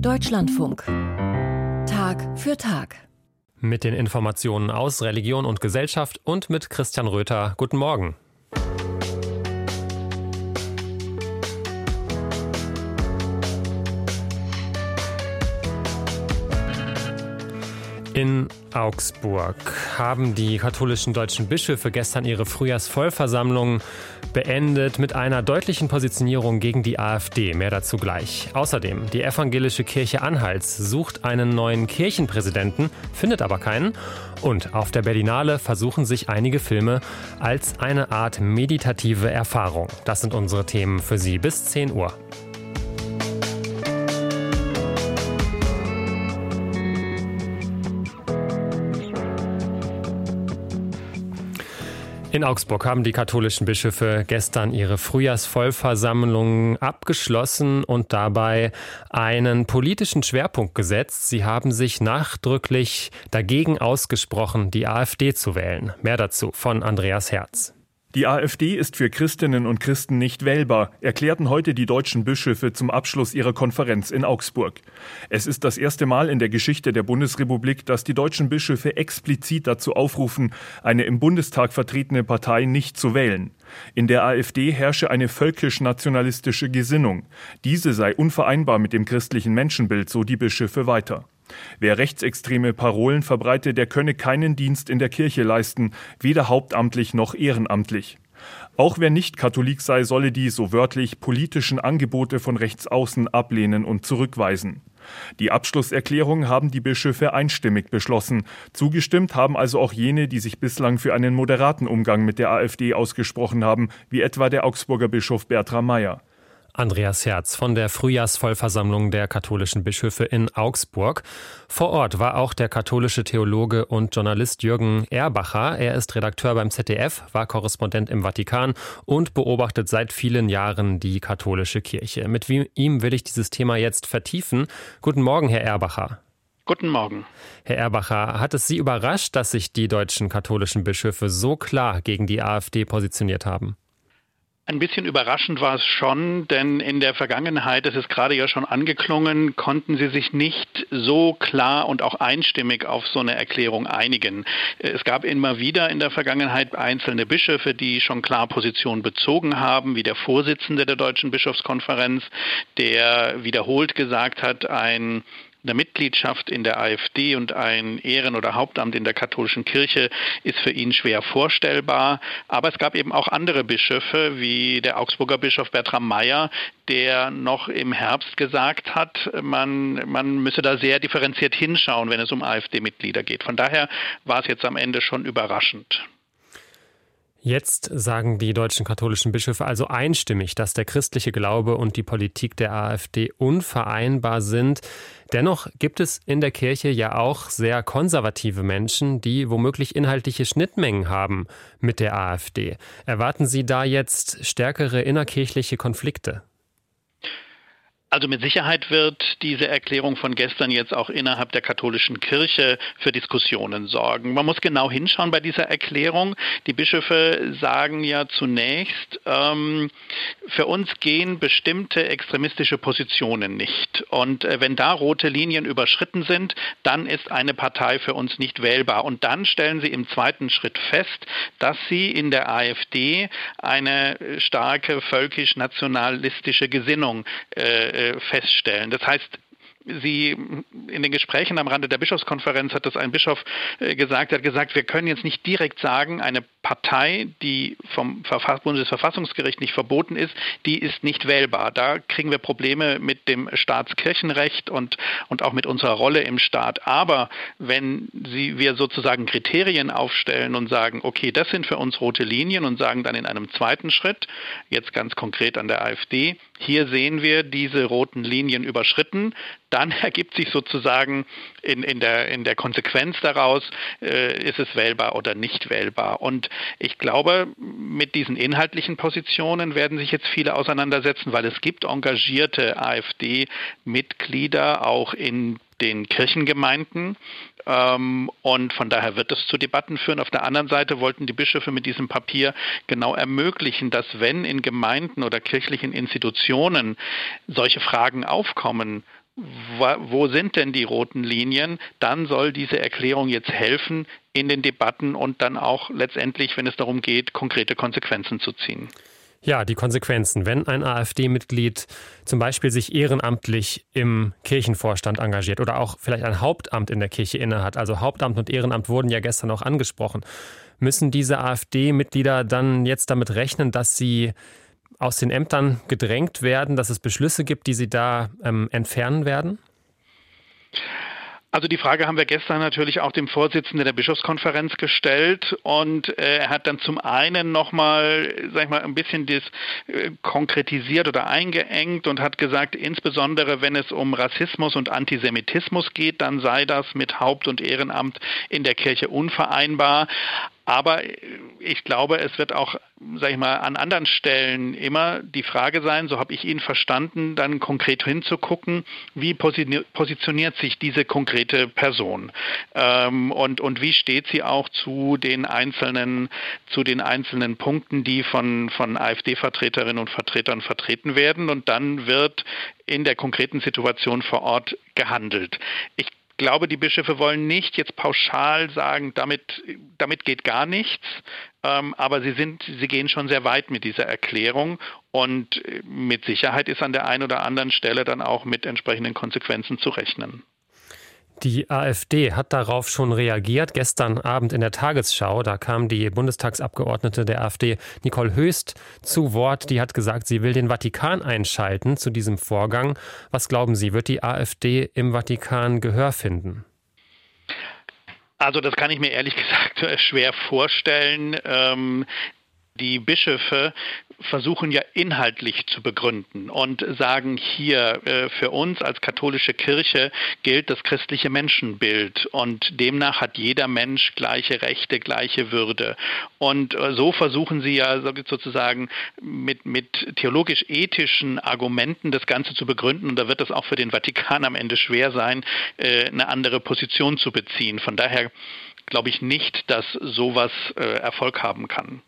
Deutschlandfunk. Tag für Tag. Mit den Informationen aus Religion und Gesellschaft und mit Christian Röther. Guten Morgen. In Augsburg haben die katholischen deutschen Bischöfe gestern ihre Frühjahrsvollversammlung beendet mit einer deutlichen Positionierung gegen die AfD. Mehr dazu gleich. Außerdem, die evangelische Kirche Anhalts sucht einen neuen Kirchenpräsidenten, findet aber keinen. Und auf der Berlinale versuchen sich einige Filme als eine Art meditative Erfahrung. Das sind unsere Themen für Sie bis 10 Uhr. In Augsburg haben die katholischen Bischöfe gestern ihre Frühjahrsvollversammlung abgeschlossen und dabei einen politischen Schwerpunkt gesetzt. Sie haben sich nachdrücklich dagegen ausgesprochen, die AfD zu wählen. Mehr dazu von Andreas Herz. Die AfD ist für Christinnen und Christen nicht wählbar, erklärten heute die deutschen Bischöfe zum Abschluss ihrer Konferenz in Augsburg. Es ist das erste Mal in der Geschichte der Bundesrepublik, dass die deutschen Bischöfe explizit dazu aufrufen, eine im Bundestag vertretene Partei nicht zu wählen. In der AfD herrsche eine völkisch-nationalistische Gesinnung. Diese sei unvereinbar mit dem christlichen Menschenbild, so die Bischöfe weiter. Wer rechtsextreme Parolen verbreite, der könne keinen Dienst in der Kirche leisten, weder hauptamtlich noch ehrenamtlich. Auch wer nicht Katholik sei, solle die, so wörtlich, politischen Angebote von rechts außen ablehnen und zurückweisen. Die Abschlusserklärung haben die Bischöfe einstimmig beschlossen. Zugestimmt haben also auch jene, die sich bislang für einen moderaten Umgang mit der AfD ausgesprochen haben, wie etwa der Augsburger Bischof Bertram Meyer. Andreas Herz von der Frühjahrsvollversammlung der katholischen Bischöfe in Augsburg. Vor Ort war auch der katholische Theologe und Journalist Jürgen Erbacher. Er ist Redakteur beim ZDF, war Korrespondent im Vatikan und beobachtet seit vielen Jahren die katholische Kirche. Mit ihm will ich dieses Thema jetzt vertiefen. Guten Morgen, Herr Erbacher. Guten Morgen. Herr Erbacher, hat es Sie überrascht, dass sich die deutschen katholischen Bischöfe so klar gegen die AfD positioniert haben? Ein bisschen überraschend war es schon, denn in der Vergangenheit, das ist gerade ja schon angeklungen, konnten sie sich nicht so klar und auch einstimmig auf so eine Erklärung einigen. Es gab immer wieder in der Vergangenheit einzelne Bischöfe, die schon klar Position bezogen haben, wie der Vorsitzende der Deutschen Bischofskonferenz, der wiederholt gesagt hat, ein eine Mitgliedschaft in der AfD und ein Ehren- oder Hauptamt in der katholischen Kirche ist für ihn schwer vorstellbar. Aber es gab eben auch andere Bischöfe, wie der Augsburger Bischof Bertram Meyer, der noch im Herbst gesagt hat, man, man müsse da sehr differenziert hinschauen, wenn es um AfD-Mitglieder geht. Von daher war es jetzt am Ende schon überraschend. Jetzt sagen die deutschen katholischen Bischöfe also einstimmig, dass der christliche Glaube und die Politik der AfD unvereinbar sind. Dennoch gibt es in der Kirche ja auch sehr konservative Menschen, die womöglich inhaltliche Schnittmengen haben mit der AfD. Erwarten Sie da jetzt stärkere innerkirchliche Konflikte? Also mit Sicherheit wird diese Erklärung von gestern jetzt auch innerhalb der katholischen Kirche für Diskussionen sorgen. Man muss genau hinschauen bei dieser Erklärung. Die Bischöfe sagen ja zunächst, ähm, für uns gehen bestimmte extremistische Positionen nicht. Und äh, wenn da rote Linien überschritten sind, dann ist eine Partei für uns nicht wählbar. Und dann stellen sie im zweiten Schritt fest, dass sie in der AfD eine starke völkisch-nationalistische Gesinnung äh, äh, feststellen. Das heißt, Sie in den Gesprächen am Rande der Bischofskonferenz hat das ein Bischof äh, gesagt, er hat gesagt, wir können jetzt nicht direkt sagen, eine Partei, die vom Bundesverfassungsgericht nicht verboten ist, die ist nicht wählbar. Da kriegen wir Probleme mit dem Staatskirchenrecht und, und auch mit unserer Rolle im Staat. Aber wenn Sie, wir sozusagen Kriterien aufstellen und sagen, okay, das sind für uns rote Linien und sagen dann in einem zweiten Schritt, jetzt ganz konkret an der AfD, hier sehen wir diese roten Linien überschritten, dann ergibt sich sozusagen in, in, der, in der Konsequenz daraus, äh, ist es wählbar oder nicht wählbar. Und ich glaube, mit diesen inhaltlichen Positionen werden sich jetzt viele auseinandersetzen, weil es gibt engagierte AfD-Mitglieder auch in den Kirchengemeinden. Ähm, und von daher wird es zu Debatten führen. Auf der anderen Seite wollten die Bischöfe mit diesem Papier genau ermöglichen, dass wenn in Gemeinden oder kirchlichen Institutionen solche Fragen aufkommen, wo sind denn die roten Linien, dann soll diese Erklärung jetzt helfen in den Debatten und dann auch letztendlich, wenn es darum geht, konkrete Konsequenzen zu ziehen. Ja, die Konsequenzen. Wenn ein AfD-Mitglied zum Beispiel sich ehrenamtlich im Kirchenvorstand engagiert oder auch vielleicht ein Hauptamt in der Kirche innehat, also Hauptamt und Ehrenamt wurden ja gestern auch angesprochen, müssen diese AfD-Mitglieder dann jetzt damit rechnen, dass sie aus den Ämtern gedrängt werden, dass es Beschlüsse gibt, die sie da ähm, entfernen werden? Also die Frage haben wir gestern natürlich auch dem Vorsitzenden der Bischofskonferenz gestellt und äh, er hat dann zum einen nochmal, sag ich mal, ein bisschen das äh, konkretisiert oder eingeengt und hat gesagt, insbesondere wenn es um Rassismus und Antisemitismus geht, dann sei das mit Haupt- und Ehrenamt in der Kirche unvereinbar. Aber ich glaube, es wird auch, sage ich mal, an anderen Stellen immer die Frage sein, so habe ich ihn verstanden, dann konkret hinzugucken, wie positioniert sich diese konkrete Person ähm, und, und wie steht sie auch zu den einzelnen, zu den einzelnen Punkten, die von, von AfD-Vertreterinnen und Vertretern vertreten werden. Und dann wird in der konkreten Situation vor Ort gehandelt. Ich glaube, die Bischöfe wollen nicht jetzt pauschal sagen, damit, damit geht gar nichts, ähm, aber sie, sind, sie gehen schon sehr weit mit dieser Erklärung und äh, mit Sicherheit ist an der einen oder anderen Stelle dann auch mit entsprechenden Konsequenzen zu rechnen. Die AfD hat darauf schon reagiert. Gestern Abend in der Tagesschau, da kam die Bundestagsabgeordnete der AfD, Nicole Höchst, zu Wort. Die hat gesagt, sie will den Vatikan einschalten zu diesem Vorgang. Was glauben Sie, wird die AfD im Vatikan Gehör finden? Also das kann ich mir ehrlich gesagt schwer vorstellen. Ähm, die Bischöfe versuchen ja inhaltlich zu begründen und sagen hier, äh, für uns als katholische Kirche gilt das christliche Menschenbild und demnach hat jeder Mensch gleiche Rechte, gleiche Würde. Und äh, so versuchen sie ja sozusagen mit, mit theologisch-ethischen Argumenten das Ganze zu begründen und da wird es auch für den Vatikan am Ende schwer sein, äh, eine andere Position zu beziehen. Von daher glaube ich nicht, dass sowas Erfolg haben kann.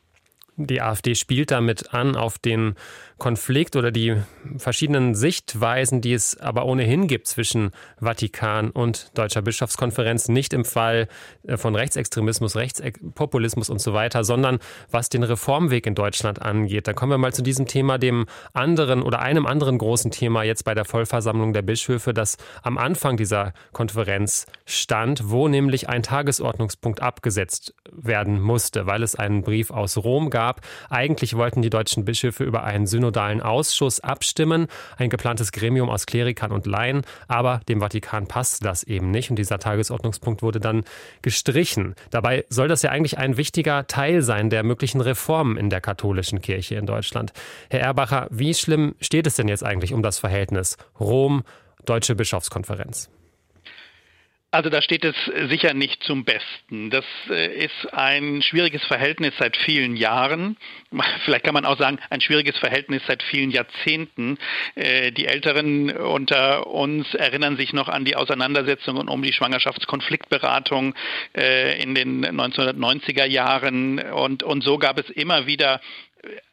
Die AfD spielt damit an auf den Konflikt oder die verschiedenen Sichtweisen, die es aber ohnehin gibt zwischen Vatikan und Deutscher Bischofskonferenz, nicht im Fall äh, von Rechtsextremismus, Rechtspopulismus und so weiter, sondern was den Reformweg in Deutschland angeht. Da kommen wir mal zu diesem Thema, dem anderen oder einem anderen großen Thema jetzt bei der Vollversammlung der Bischöfe, das am Anfang dieser Konferenz stand, wo nämlich ein Tagesordnungspunkt abgesetzt werden musste, weil es einen Brief aus Rom gab. Eigentlich wollten die deutschen Bischöfe über einen Synod synodalen Ausschuss abstimmen, ein geplantes Gremium aus Klerikern und Laien, aber dem Vatikan passte das eben nicht und dieser Tagesordnungspunkt wurde dann gestrichen. Dabei soll das ja eigentlich ein wichtiger Teil sein der möglichen Reformen in der katholischen Kirche in Deutschland. Herr Erbacher, wie schlimm steht es denn jetzt eigentlich um das Verhältnis Rom, Deutsche Bischofskonferenz? Also da steht es sicher nicht zum Besten. Das äh, ist ein schwieriges Verhältnis seit vielen Jahren. Vielleicht kann man auch sagen, ein schwieriges Verhältnis seit vielen Jahrzehnten. Äh, die Älteren unter uns erinnern sich noch an die Auseinandersetzungen um die Schwangerschaftskonfliktberatung äh, in den 1990er Jahren. Und, und so gab es immer wieder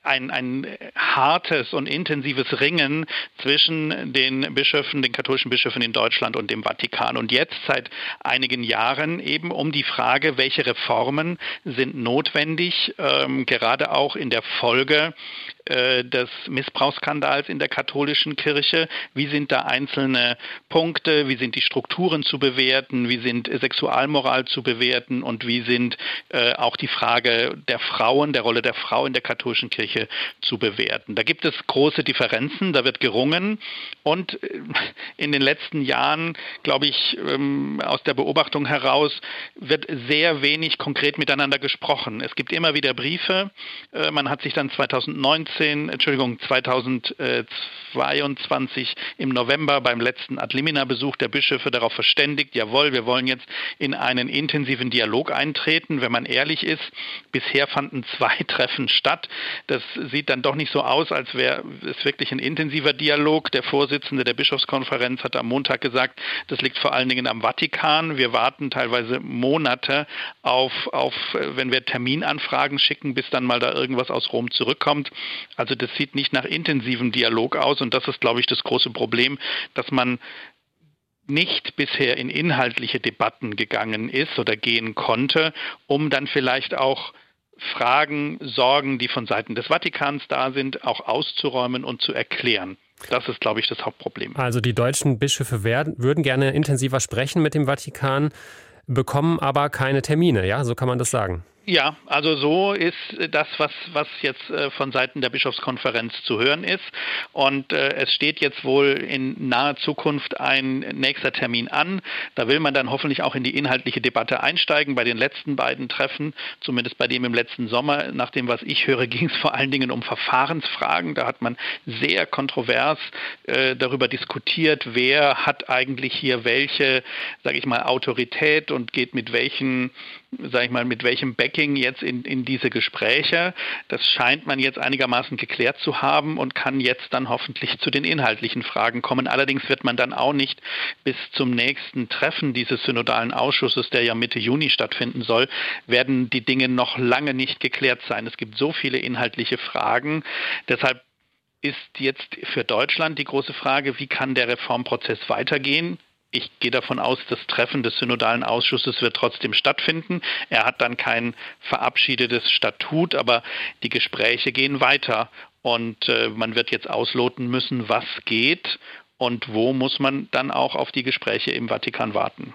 ein, ein hartes und intensives Ringen zwischen den Bischöfen, den katholischen Bischöfen in Deutschland und dem Vatikan. Und jetzt seit einigen Jahren eben um die Frage, welche Reformen sind notwendig, ähm, gerade auch in der Folge äh, des Missbrauchsskandals in der katholischen Kirche. Wie sind da einzelne Punkte? Wie sind die Strukturen zu bewerten? Wie sind Sexualmoral zu bewerten? Und wie sind äh, auch die Frage der Frauen, der Rolle der Frau in der katholischen Kirche zu bewerten? Da gibt es große Differenzen, da wird gerungen. Und äh, in den letzten Jahren, glaube ich, ähm, aus der Beobachtung heraus, wird sehr wenig konkret miteinander gesprochen. Es gibt immer wieder Briefe. Man hat sich dann 2019 2019, Entschuldigung, 2022 im November beim letzten Adlimina-Besuch der Bischöfe darauf verständigt, jawohl, wir wollen jetzt in einen intensiven Dialog eintreten. Wenn man ehrlich ist, bisher fanden zwei Treffen statt. Das sieht dann doch nicht so aus, als wäre es wirklich ein intensiver Dialog. Der Vorsitzende der Bischofskonferenz hat am Montag gesagt, das liegt vor allen Dingen am Vatikan. Wir warten teilweise Monate auf, auf wenn wir Terminanfragen schicken, bis dann mal da irgendwas aus Rom zurückkommt. Also das sieht nicht nach intensivem Dialog aus und das ist, glaube ich, das große Problem, dass man nicht bisher in inhaltliche Debatten gegangen ist oder gehen konnte, um dann vielleicht auch Fragen, Sorgen, die von Seiten des Vatikans da sind, auch auszuräumen und zu erklären. Das ist, glaube ich, das Hauptproblem. Also die deutschen Bischöfe werden, würden gerne intensiver sprechen mit dem Vatikan, bekommen aber keine Termine, ja, so kann man das sagen. Ja, also so ist das, was, was jetzt äh, von Seiten der Bischofskonferenz zu hören ist. Und äh, es steht jetzt wohl in naher Zukunft ein nächster Termin an. Da will man dann hoffentlich auch in die inhaltliche Debatte einsteigen. Bei den letzten beiden Treffen, zumindest bei dem im letzten Sommer, nach dem, was ich höre, ging es vor allen Dingen um Verfahrensfragen. Da hat man sehr kontrovers äh, darüber diskutiert, wer hat eigentlich hier welche, sage ich mal, Autorität und geht mit welchen sage ich mal, mit welchem Backing jetzt in, in diese Gespräche. Das scheint man jetzt einigermaßen geklärt zu haben und kann jetzt dann hoffentlich zu den inhaltlichen Fragen kommen. Allerdings wird man dann auch nicht bis zum nächsten Treffen dieses synodalen Ausschusses, der ja Mitte Juni stattfinden soll, werden die Dinge noch lange nicht geklärt sein. Es gibt so viele inhaltliche Fragen. Deshalb ist jetzt für Deutschland die große Frage, wie kann der Reformprozess weitergehen? Ich gehe davon aus, das Treffen des synodalen Ausschusses wird trotzdem stattfinden. Er hat dann kein verabschiedetes Statut, aber die Gespräche gehen weiter und äh, man wird jetzt ausloten müssen, was geht und wo muss man dann auch auf die Gespräche im Vatikan warten.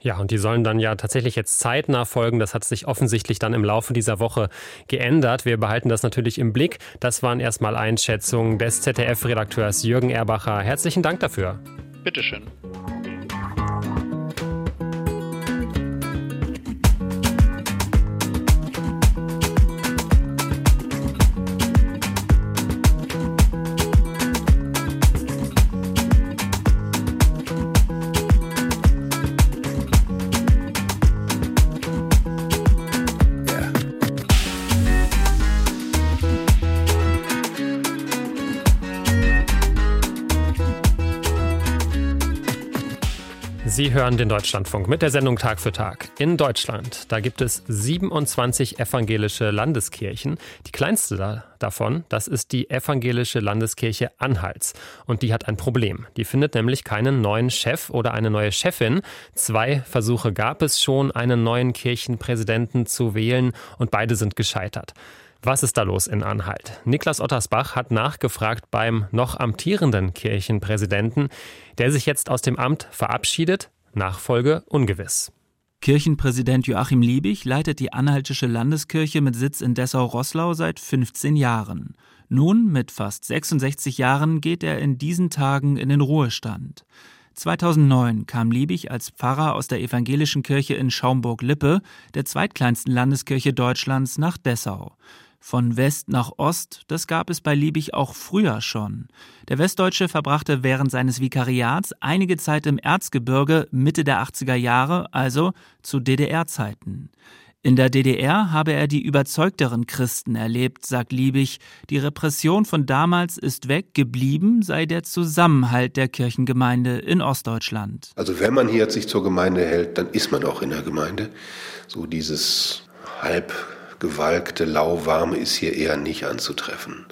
Ja, und die sollen dann ja tatsächlich jetzt zeitnah folgen. Das hat sich offensichtlich dann im Laufe dieser Woche geändert. Wir behalten das natürlich im Blick. Das waren erstmal Einschätzungen des ZDF-Redakteurs Jürgen Erbacher. Herzlichen Dank dafür. Bitteschön. Sie hören den Deutschlandfunk mit der Sendung Tag für Tag. In Deutschland, da gibt es 27 evangelische Landeskirchen. Die kleinste davon, das ist die evangelische Landeskirche Anhalts. Und die hat ein Problem. Die findet nämlich keinen neuen Chef oder eine neue Chefin. Zwei Versuche gab es schon, einen neuen Kirchenpräsidenten zu wählen und beide sind gescheitert. Was ist da los in Anhalt? Niklas Ottersbach hat nachgefragt beim noch amtierenden Kirchenpräsidenten, der sich jetzt aus dem Amt verabschiedet. Nachfolge ungewiss. Kirchenpräsident Joachim Liebig leitet die Anhaltische Landeskirche mit Sitz in Dessau-Rosslau seit 15 Jahren. Nun, mit fast 66 Jahren, geht er in diesen Tagen in den Ruhestand. 2009 kam Liebig als Pfarrer aus der evangelischen Kirche in Schaumburg-Lippe, der zweitkleinsten Landeskirche Deutschlands, nach Dessau. Von West nach Ost, das gab es bei Liebig auch früher schon. Der Westdeutsche verbrachte während seines Vikariats einige Zeit im Erzgebirge Mitte der 80er Jahre, also zu DDR-Zeiten. In der DDR habe er die überzeugteren Christen erlebt, sagt Liebig. Die Repression von damals ist weg, geblieben sei der Zusammenhalt der Kirchengemeinde in Ostdeutschland. Also wenn man hier sich zur Gemeinde hält, dann ist man auch in der Gemeinde. So dieses halb gewalkte, lauwarme ist hier eher nicht anzutreffen.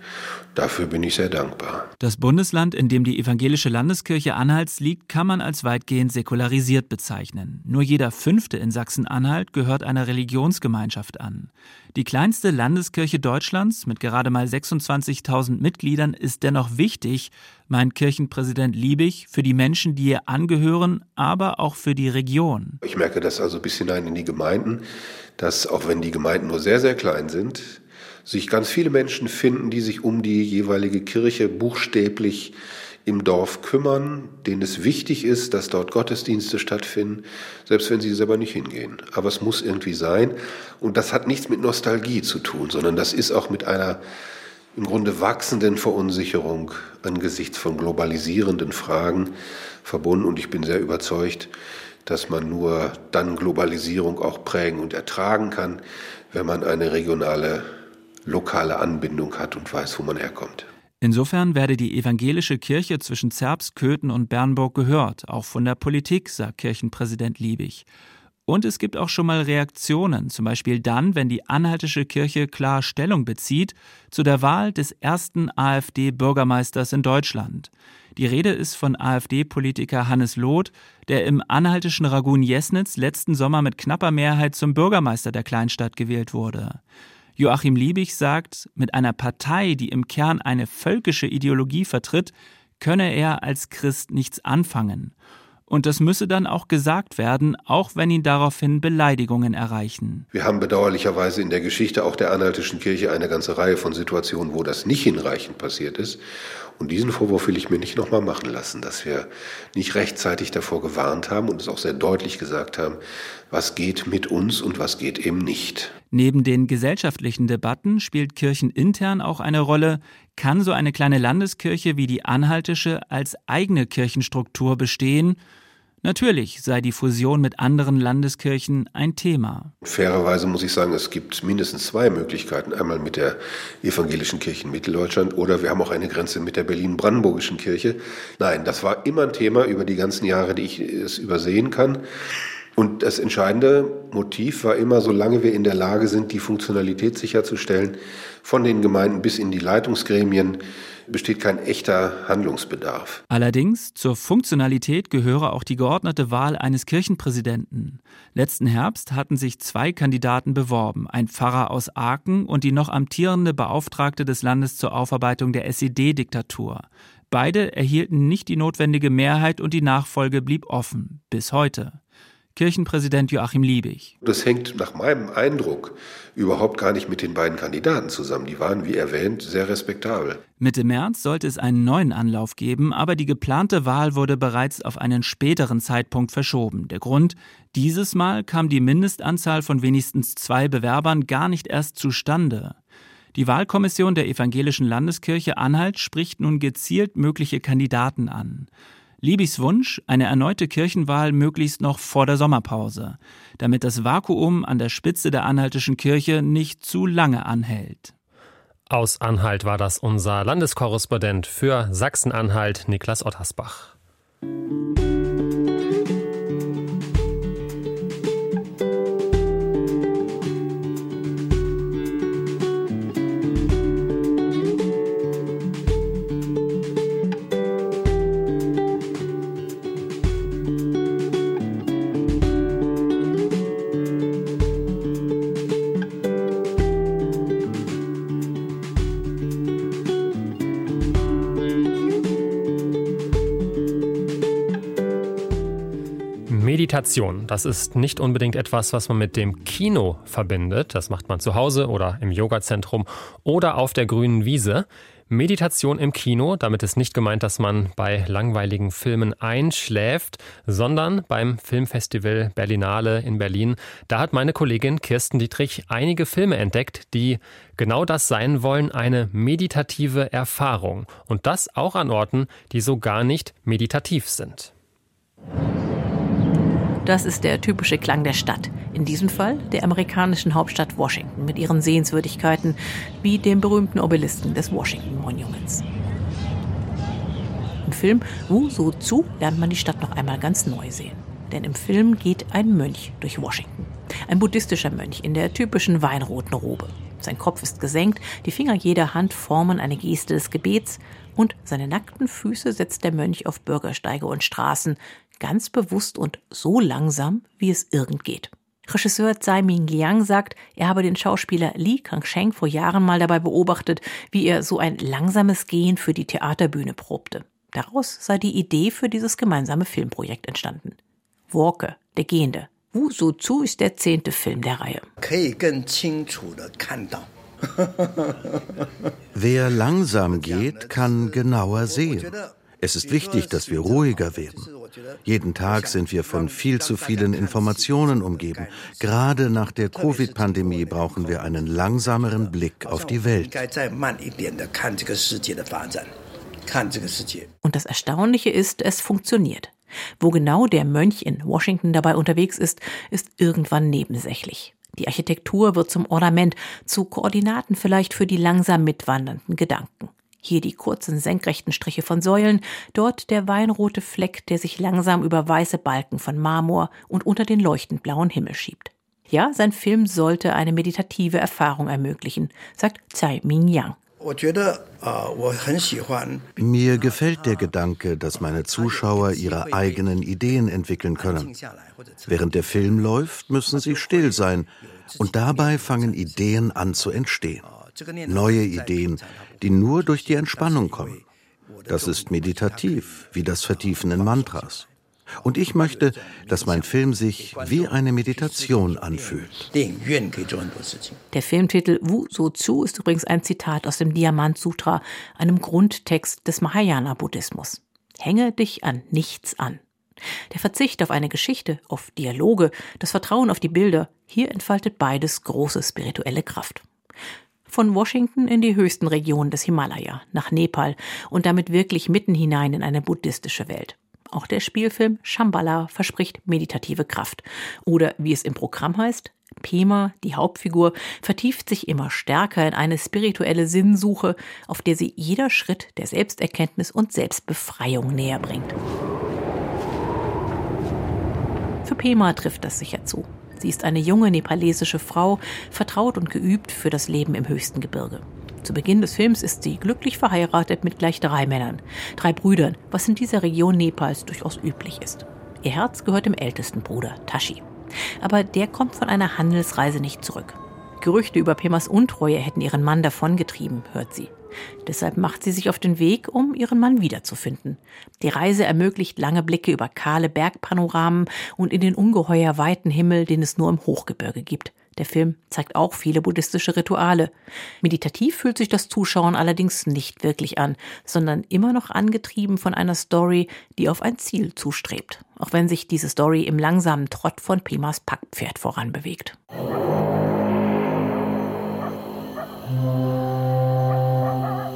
Dafür bin ich sehr dankbar. Das Bundesland, in dem die evangelische Landeskirche Anhalts liegt, kann man als weitgehend säkularisiert bezeichnen. Nur jeder Fünfte in Sachsen-Anhalt gehört einer Religionsgemeinschaft an. Die kleinste Landeskirche Deutschlands mit gerade mal 26.000 Mitgliedern ist dennoch wichtig, meint Kirchenpräsident Liebig, für die Menschen, die ihr angehören, aber auch für die Region. Ich merke das also bis hinein in die Gemeinden, dass auch wenn die Gemeinden nur sehr, sehr klein sind, sich ganz viele Menschen finden, die sich um die jeweilige Kirche buchstäblich im Dorf kümmern, denen es wichtig ist, dass dort Gottesdienste stattfinden, selbst wenn sie selber nicht hingehen. Aber es muss irgendwie sein. Und das hat nichts mit Nostalgie zu tun, sondern das ist auch mit einer im Grunde wachsenden Verunsicherung angesichts von globalisierenden Fragen verbunden. Und ich bin sehr überzeugt, dass man nur dann Globalisierung auch prägen und ertragen kann, wenn man eine regionale lokale Anbindung hat und weiß, wo man herkommt. Insofern werde die evangelische Kirche zwischen Zerbst, Köthen und Bernburg gehört, auch von der Politik, sagt Kirchenpräsident Liebig. Und es gibt auch schon mal Reaktionen, zum Beispiel dann, wenn die anhaltische Kirche klar Stellung bezieht zu der Wahl des ersten AfD-Bürgermeisters in Deutschland. Die Rede ist von AfD-Politiker Hannes Loth, der im anhaltischen Ragun Jesnitz letzten Sommer mit knapper Mehrheit zum Bürgermeister der Kleinstadt gewählt wurde. Joachim Liebig sagt, mit einer Partei, die im Kern eine völkische Ideologie vertritt, könne er als Christ nichts anfangen. Und das müsse dann auch gesagt werden, auch wenn ihn daraufhin Beleidigungen erreichen. Wir haben bedauerlicherweise in der Geschichte auch der anhaltischen Kirche eine ganze Reihe von Situationen, wo das nicht hinreichend passiert ist. Und diesen Vorwurf will ich mir nicht nochmal machen lassen, dass wir nicht rechtzeitig davor gewarnt haben und es auch sehr deutlich gesagt haben, was geht mit uns und was geht eben nicht. Neben den gesellschaftlichen Debatten spielt kirchenintern auch eine Rolle, kann so eine kleine Landeskirche wie die anhaltische als eigene Kirchenstruktur bestehen Natürlich sei die Fusion mit anderen Landeskirchen ein Thema. Fairerweise muss ich sagen, es gibt mindestens zwei Möglichkeiten. Einmal mit der evangelischen Kirche in Mitteldeutschland oder wir haben auch eine Grenze mit der Berlin-Brandenburgischen Kirche. Nein, das war immer ein Thema über die ganzen Jahre, die ich es übersehen kann. Und das entscheidende Motiv war immer, solange wir in der Lage sind, die Funktionalität sicherzustellen, von den Gemeinden bis in die Leitungsgremien, besteht kein echter Handlungsbedarf. Allerdings zur Funktionalität gehöre auch die geordnete Wahl eines Kirchenpräsidenten. Letzten Herbst hatten sich zwei Kandidaten beworben, ein Pfarrer aus Aachen und die noch amtierende Beauftragte des Landes zur Aufarbeitung der SED-Diktatur. Beide erhielten nicht die notwendige Mehrheit und die Nachfolge blieb offen, bis heute. Kirchenpräsident Joachim Liebig. Das hängt nach meinem Eindruck überhaupt gar nicht mit den beiden Kandidaten zusammen. Die waren, wie erwähnt, sehr respektabel. Mitte März sollte es einen neuen Anlauf geben, aber die geplante Wahl wurde bereits auf einen späteren Zeitpunkt verschoben. Der Grund, dieses Mal kam die Mindestanzahl von wenigstens zwei Bewerbern gar nicht erst zustande. Die Wahlkommission der Evangelischen Landeskirche Anhalt spricht nun gezielt mögliche Kandidaten an. Libys Wunsch, eine erneute Kirchenwahl möglichst noch vor der Sommerpause, damit das Vakuum an der Spitze der anhaltischen Kirche nicht zu lange anhält. Aus Anhalt war das unser Landeskorrespondent für Sachsen-Anhalt, Niklas Ottersbach. Meditation, das ist nicht unbedingt etwas, was man mit dem Kino verbindet. Das macht man zu Hause oder im Yogazentrum oder auf der grünen Wiese. Meditation im Kino, damit ist nicht gemeint, dass man bei langweiligen Filmen einschläft, sondern beim Filmfestival Berlinale in Berlin. Da hat meine Kollegin Kirsten Dietrich einige Filme entdeckt, die genau das sein wollen, eine meditative Erfahrung. Und das auch an Orten, die so gar nicht meditativ sind. Das ist der typische Klang der Stadt. In diesem Fall der amerikanischen Hauptstadt Washington mit ihren Sehenswürdigkeiten wie dem berühmten Obelisken des Washington Monuments. Im Film Wu So Zu lernt man die Stadt noch einmal ganz neu sehen. Denn im Film geht ein Mönch durch Washington. Ein buddhistischer Mönch in der typischen weinroten Robe. Sein Kopf ist gesenkt, die Finger jeder Hand formen eine Geste des Gebets und seine nackten Füße setzt der Mönch auf Bürgersteige und Straßen, ganz bewusst und so langsam, wie es irgend geht. Regisseur Tsai Ming Liang sagt, er habe den Schauspieler Li Kangsheng vor Jahren mal dabei beobachtet, wie er so ein langsames Gehen für die Theaterbühne probte. Daraus sei die Idee für dieses gemeinsame Filmprojekt entstanden. Walker, der Gehende. Wu Su Zu ist der zehnte Film der Reihe. Wer langsam geht, kann genauer sehen. Es ist wichtig, dass wir ruhiger werden. Jeden Tag sind wir von viel zu vielen Informationen umgeben. Gerade nach der Covid-Pandemie brauchen wir einen langsameren Blick auf die Welt. Und das Erstaunliche ist, es funktioniert. Wo genau der Mönch in Washington dabei unterwegs ist, ist irgendwann nebensächlich. Die Architektur wird zum Ornament, zu Koordinaten vielleicht für die langsam mitwandernden Gedanken. Hier die kurzen senkrechten Striche von Säulen, dort der weinrote Fleck, der sich langsam über weiße Balken von Marmor und unter den leuchtend blauen Himmel schiebt. Ja, sein Film sollte eine meditative Erfahrung ermöglichen, sagt Tsai Ming-yang. Mir gefällt der Gedanke, dass meine Zuschauer ihre eigenen Ideen entwickeln können. Während der Film läuft, müssen sie still sein und dabei fangen Ideen an zu entstehen. Neue Ideen, die nur durch die Entspannung kommen. Das ist meditativ, wie das Vertiefen in Mantras. Und ich möchte, dass mein Film sich wie eine Meditation anfühlt. Der Filmtitel Wu So Zu ist übrigens ein Zitat aus dem Diamant Sutra, einem Grundtext des Mahayana-Buddhismus. Hänge dich an nichts an. Der Verzicht auf eine Geschichte, auf Dialoge, das Vertrauen auf die Bilder, hier entfaltet beides große spirituelle Kraft. Von Washington in die höchsten Regionen des Himalaya, nach Nepal und damit wirklich mitten hinein in eine buddhistische Welt. Auch der Spielfilm Shambhala verspricht meditative Kraft. Oder wie es im Programm heißt, Pema, die Hauptfigur, vertieft sich immer stärker in eine spirituelle Sinnsuche, auf der sie jeder Schritt der Selbsterkenntnis und Selbstbefreiung näher bringt. Für Pema trifft das sicher zu. Sie ist eine junge nepalesische Frau, vertraut und geübt für das Leben im höchsten Gebirge. Zu Beginn des Films ist sie glücklich verheiratet mit gleich drei Männern, drei Brüdern, was in dieser Region Nepals durchaus üblich ist. Ihr Herz gehört dem ältesten Bruder, Tashi. Aber der kommt von einer Handelsreise nicht zurück. Gerüchte über Pemas Untreue hätten ihren Mann davongetrieben, hört sie. Deshalb macht sie sich auf den Weg, um ihren Mann wiederzufinden. Die Reise ermöglicht lange Blicke über kahle Bergpanoramen und in den ungeheuer weiten Himmel, den es nur im Hochgebirge gibt. Der Film zeigt auch viele buddhistische Rituale. Meditativ fühlt sich das Zuschauen allerdings nicht wirklich an, sondern immer noch angetrieben von einer Story, die auf ein Ziel zustrebt, auch wenn sich diese Story im langsamen Trott von Pemas Packpferd voranbewegt.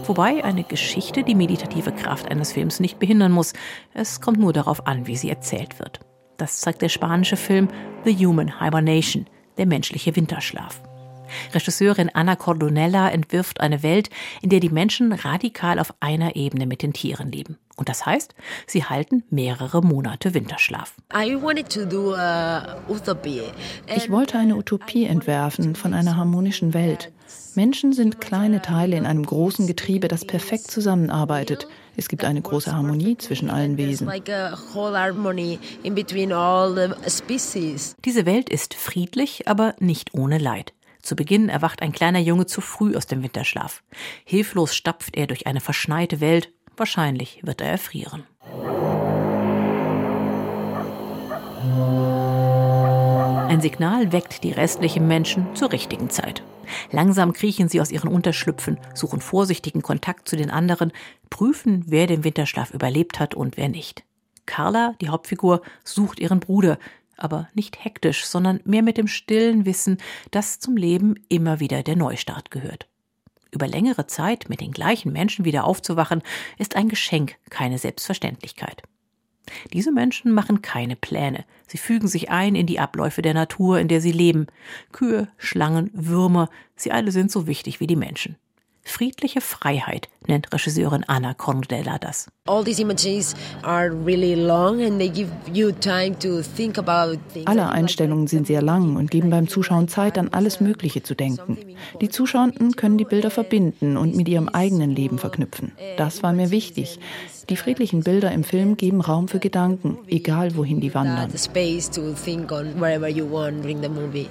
Wobei eine Geschichte die meditative Kraft eines Films nicht behindern muss. Es kommt nur darauf an, wie sie erzählt wird. Das zeigt der spanische Film The Human Hibernation, der menschliche Winterschlaf. Regisseurin Anna Cordonella entwirft eine Welt, in der die Menschen radikal auf einer Ebene mit den Tieren leben. Und das heißt, sie halten mehrere Monate Winterschlaf. Ich wollte eine Utopie entwerfen von einer harmonischen Welt. Menschen sind kleine Teile in einem großen Getriebe, das perfekt zusammenarbeitet. Es gibt eine große Harmonie zwischen allen Wesen. Diese Welt ist friedlich, aber nicht ohne Leid. Zu Beginn erwacht ein kleiner Junge zu früh aus dem Winterschlaf. Hilflos stapft er durch eine verschneite Welt. Wahrscheinlich wird er erfrieren. Ein Signal weckt die restlichen Menschen zur richtigen Zeit. Langsam kriechen sie aus ihren Unterschlüpfen, suchen vorsichtigen Kontakt zu den anderen, prüfen, wer den Winterschlaf überlebt hat und wer nicht. Carla, die Hauptfigur, sucht ihren Bruder, aber nicht hektisch, sondern mehr mit dem stillen Wissen, dass zum Leben immer wieder der Neustart gehört. Über längere Zeit mit den gleichen Menschen wieder aufzuwachen, ist ein Geschenk, keine Selbstverständlichkeit. Diese Menschen machen keine Pläne. Sie fügen sich ein in die Abläufe der Natur, in der sie leben. Kühe, Schlangen, Würmer, sie alle sind so wichtig wie die Menschen. Friedliche Freiheit nennt Regisseurin Anna Cornudella das. Alle Einstellungen sind sehr lang und geben beim Zuschauen Zeit, an alles Mögliche zu denken. Die Zuschauenden können die Bilder verbinden und mit ihrem eigenen Leben verknüpfen. Das war mir wichtig. Die friedlichen Bilder im Film geben Raum für Gedanken, egal wohin die wandern.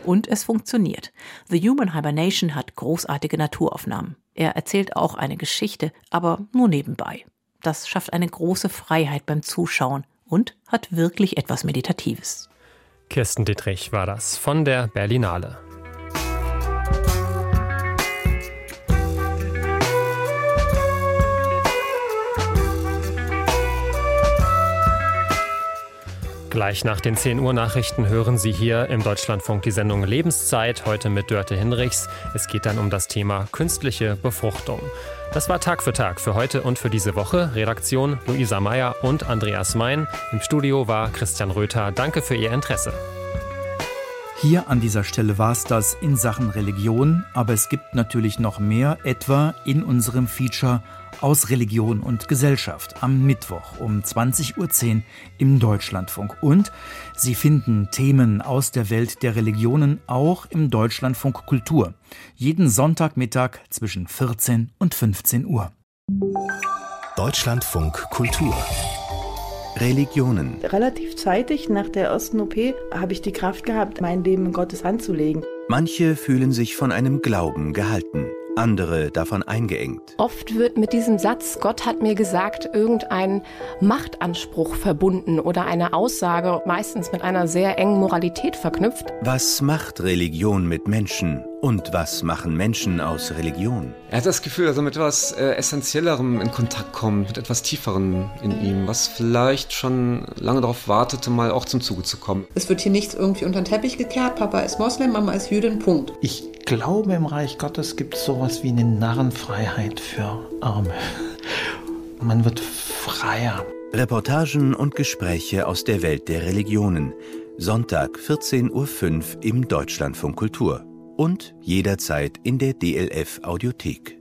Und es funktioniert. The Human Hibernation hat großartige Naturaufnahmen. Er erzählt auch eine Geschichte, aber nur nebenbei. Das schafft eine große Freiheit beim Zuschauen und hat wirklich etwas Meditatives. Kirsten Dittrich war das von der Berlinale. Gleich nach den 10 Uhr Nachrichten hören Sie hier im Deutschlandfunk die Sendung Lebenszeit, heute mit Dörte Hinrichs. Es geht dann um das Thema künstliche Befruchtung. Das war Tag für Tag für heute und für diese Woche. Redaktion Luisa Meyer und Andreas Mein. Im Studio war Christian Röther. Danke für Ihr Interesse. Hier an dieser Stelle war es das in Sachen Religion, aber es gibt natürlich noch mehr, etwa in unserem Feature aus Religion und Gesellschaft am Mittwoch um 20.10 Uhr im Deutschlandfunk. Und Sie finden Themen aus der Welt der Religionen auch im Deutschlandfunk Kultur. Jeden Sonntagmittag zwischen 14 und 15 Uhr. Deutschlandfunk Kultur Religionen. Relativ zeitig nach der ersten OP habe ich die Kraft gehabt, mein Leben in Gottes Hand zu legen. Manche fühlen sich von einem Glauben gehalten andere davon eingeengt. Oft wird mit diesem Satz, Gott hat mir gesagt, irgendein Machtanspruch verbunden oder eine Aussage, meistens mit einer sehr engen Moralität verknüpft. Was macht Religion mit Menschen und was machen Menschen aus Religion? Er hat das Gefühl, dass er mit etwas äh, Essentiellerem in Kontakt kommt, mit etwas Tieferem in ihm, was vielleicht schon lange darauf wartete, mal auch zum Zuge zu kommen. Es wird hier nichts irgendwie unter den Teppich gekehrt. Papa ist Moslem, Mama ist Jüdin, Punkt. Ich glaube, im Reich Gottes gibt es sowas wie eine Narrenfreiheit für Arme. Man wird freier. Reportagen und Gespräche aus der Welt der Religionen. Sonntag 14.05 Uhr im Deutschlandfunk Kultur und jederzeit in der DLF Audiothek.